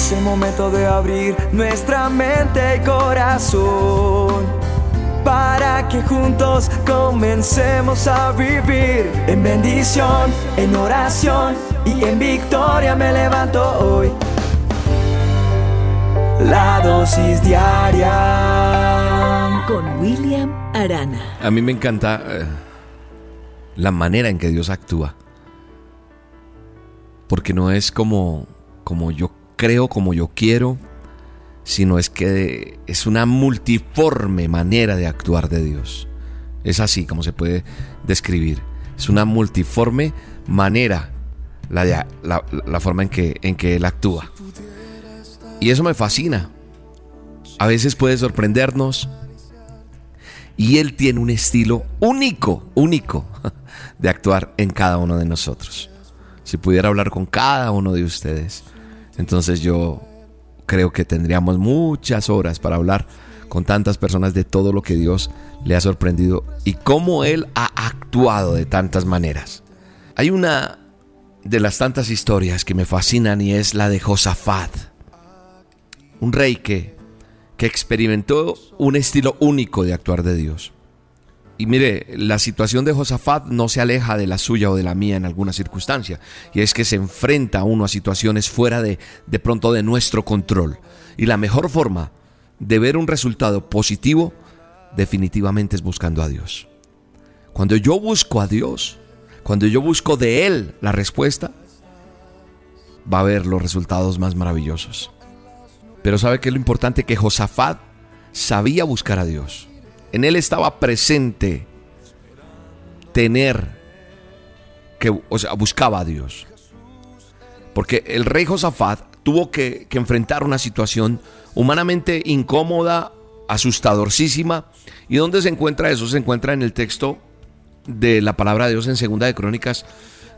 Es el momento de abrir nuestra mente y corazón para que juntos comencemos a vivir en bendición, en oración y en victoria me levanto hoy. La dosis diaria con William Arana. A mí me encanta eh, la manera en que Dios actúa. Porque no es como, como yo creo, como yo quiero, sino es que es una multiforme manera de actuar de Dios. Es así como se puede describir. Es una multiforme manera la, la, forma en que, en que Él actúa. Y eso me fascina. A veces puede sorprendernos. Y Él tiene un estilo único, único de actuar en cada uno de nosotros. Si pudiera hablar con cada uno de ustedes, entonces yo creo que tendríamos muchas horas para hablar con tantas personas de todo lo que Dios le ha sorprendido y cómo Él ha actuado de tantas maneras. Hay una de las tantas historias que me fascinan y es la de Josafat, un rey que, que experimentó un estilo único de actuar de Dios. Y mire, la situación de Josafat no se aleja de la suya o de la mía en alguna circunstancia. Y es que se enfrenta uno a situaciones fuera de, de pronto de nuestro control. Y la mejor forma de ver un resultado positivo definitivamente es buscando a Dios. Cuando yo busco a Dios, cuando yo busco de Él la respuesta, va a haber los resultados más maravillosos. Pero ¿sabe qué es lo importante? Que Josafat sabía buscar a Dios. En él estaba presente tener que, o sea, buscaba a Dios. Porque el rey Josafat tuvo que, enfrentar una situación humanamente incómoda, asustadorcísima. ¿Y dónde se encuentra eso? Se encuentra en el texto de la palabra de Dios en Segunda de Crónicas,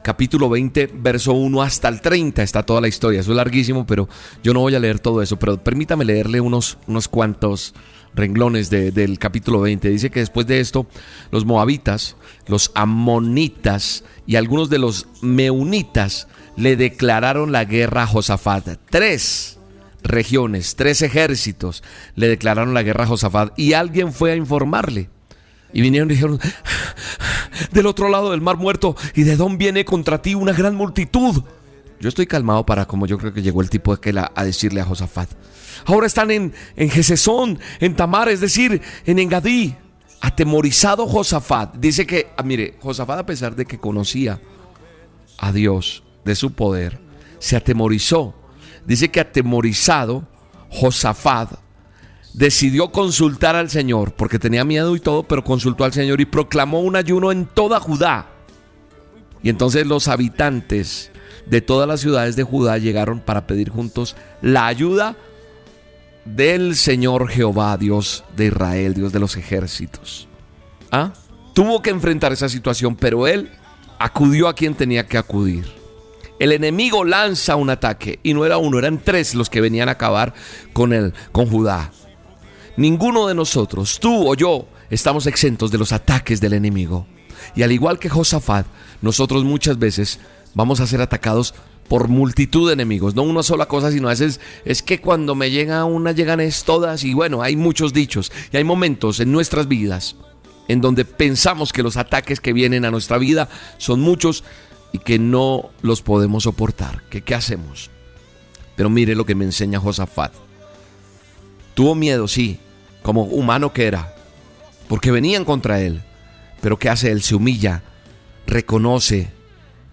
capítulo 20, verso 1 hasta el 30. Está toda la historia. Eso es larguísimo, pero yo no voy a leer todo eso. Pero permítame leerle unos, unos cuantos renglones del capítulo 20. Dice que después de esto, los moabitas, los amonitas y algunos de los meunitas le declararon la guerra a Josafat. Tres regiones, tres ejércitos le declararon la guerra a Josafat y alguien fue a informarle. Y vinieron y dijeron, del otro lado del mar muerto, ¿y de dónde viene contra ti una gran multitud? Yo estoy calmado para como yo creo que llegó el tipo aquel a, a decirle a Josafat. Ahora están en, en en Tamar, es decir, en Engadí. Atemorizado Josafat. Dice que, ah, mire, Josafat a pesar de que conocía a Dios de su poder, se atemorizó. Dice que atemorizado Josafat decidió consultar al Señor, porque tenía miedo y todo, pero consultó al Señor y proclamó un ayuno en toda Judá. Y entonces los habitantes de todas las ciudades de Judá llegaron para pedir juntos la ayuda del Señor Jehová, Dios de Israel, Dios de los ejércitos. ¿Ah? Tuvo que enfrentar esa situación, pero él acudió a quien tenía que acudir. El enemigo lanza un ataque y no era uno, eran tres los que venían a acabar con él, con Judá. Ninguno de nosotros, tú o yo, estamos exentos de los ataques del enemigo. Y al igual que Josafat, nosotros muchas veces vamos a ser atacados por multitud de enemigos, no una sola cosa, sino a veces es que cuando me llega una, llegan es todas, y bueno, hay muchos dichos, y hay momentos en nuestras vidas en donde pensamos que los ataques que vienen a nuestra vida son muchos y que no los podemos soportar. ¿Qué, qué hacemos? Pero mire lo que me enseña Josafat. Tuvo miedo, sí, como humano que era, porque venían contra él. Pero ¿qué hace él? Se humilla, reconoce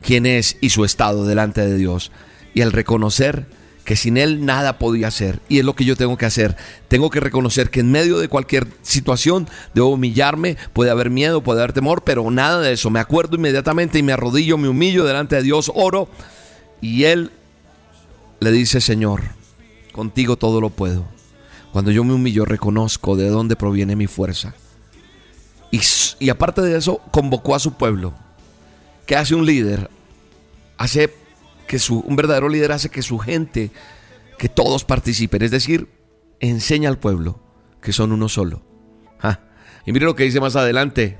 quién es y su estado delante de Dios. Y al reconocer que sin Él nada podía hacer, y es lo que yo tengo que hacer, tengo que reconocer que en medio de cualquier situación debo humillarme, puede haber miedo, puede haber temor, pero nada de eso. Me acuerdo inmediatamente y me arrodillo, me humillo delante de Dios, oro, y Él le dice, Señor, contigo todo lo puedo. Cuando yo me humillo, reconozco de dónde proviene mi fuerza. Y, aparte de eso, convocó a su pueblo ¿Qué hace un líder? Hace que su, un verdadero líder hace que su gente, que todos participen, es decir, enseña al pueblo que son uno solo. Ah, y mire lo que dice más adelante.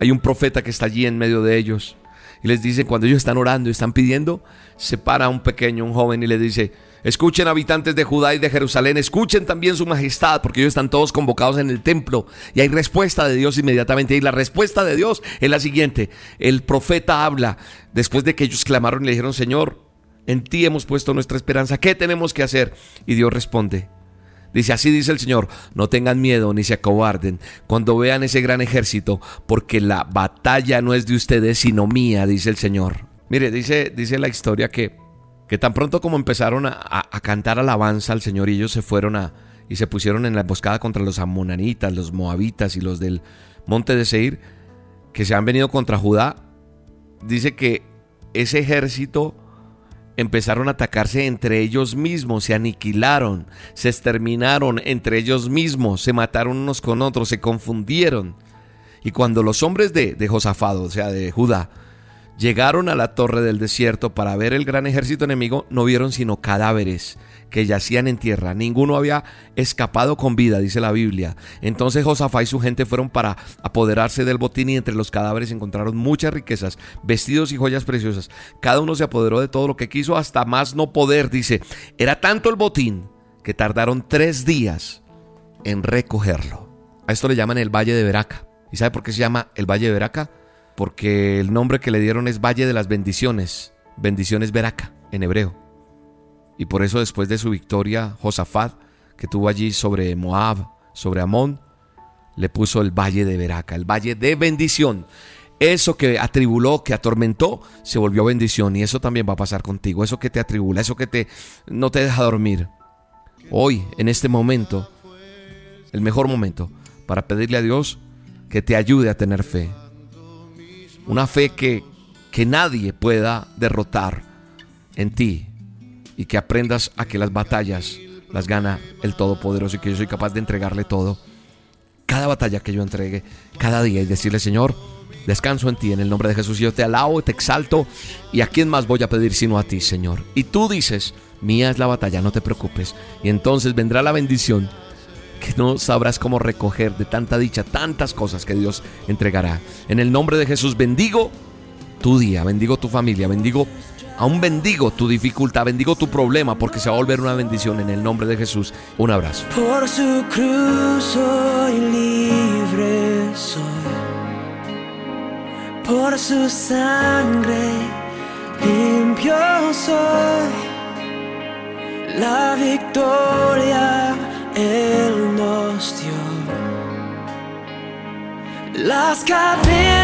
Hay un profeta que está allí en medio de ellos. Y les dice, cuando ellos están orando y están pidiendo, se para un pequeño, un joven y le dice, Escuchen habitantes de Judá y de Jerusalén, escuchen también su majestad, porque ellos están todos convocados en el templo y hay respuesta de Dios inmediatamente. Y la respuesta de Dios es la siguiente. El profeta habla después de que ellos clamaron y le dijeron, Señor, en ti hemos puesto nuestra esperanza, ¿qué tenemos que hacer? Y Dios responde. Dice, así dice el Señor, no tengan miedo ni se acobarden cuando vean ese gran ejército, porque la batalla no es de ustedes, sino mía, dice el Señor. Mire, dice, dice la historia que que tan pronto como empezaron a, cantar alabanza al Señor y ellos se fueron a y se pusieron en la emboscada contra los amonanitas, los moabitas y los del monte de Seir, que se han venido contra Judá, dice que ese ejército empezaron a atacarse entre ellos mismos, se aniquilaron, se exterminaron entre ellos mismos, se mataron unos con otros, se confundieron. Y cuando los hombres de, de Josafado, o sea, de Judá, llegaron a la torre del desierto para ver el gran ejército enemigo, no vieron sino cadáveres que yacían en tierra. Ninguno había escapado con vida, dice la Biblia. Entonces Josafá y su gente fueron para apoderarse del botín y entre los cadáveres encontraron muchas riquezas, vestidos y joyas preciosas. Cada uno se apoderó de todo lo que quiso hasta más no poder, dice. Era tanto el botín que tardaron tres días en recogerlo. A esto le llaman el Valle de Veraca. ¿Y sabe por qué se llama el Valle de Veraca? Porque el nombre que le dieron es Valle de las Bendiciones, bendiciones Veraca en hebreo. Y por eso después de su victoria, Josafat, que tuvo allí sobre Moab, sobre Amón, le puso el Valle de Veraca, el Valle de bendición. Eso que atribuló, que atormentó, se volvió bendición y eso también va a pasar contigo. Eso que te atribula, eso que te no te deja dormir. Hoy, en este momento, el mejor momento para pedirle a Dios que te ayude a tener fe, una fe que, que nadie pueda derrotar en ti y que aprendas a que las batallas las gana el Todopoderoso y que yo soy capaz de entregarle todo. Cada batalla que yo entregue, cada día y decirle, Señor, descanso en ti en el nombre de Jesús. Yo te alabo, te exalto y a quién más voy a pedir sino a ti, Señor. Y tú dices, mía es la batalla, no te preocupes. Y entonces vendrá la bendición que no sabrás cómo recoger de tanta dicha, tantas cosas que Dios entregará. En el nombre de Jesús bendigo tu día, bendigo tu familia, bendigo, aún bendigo tu dificultad, bendigo tu problema porque se va a volver una bendición en el nombre de Jesús. Un abrazo. Por su cruz soy libre, soy. Por su sangre limpio soy. La victoria Las cadenas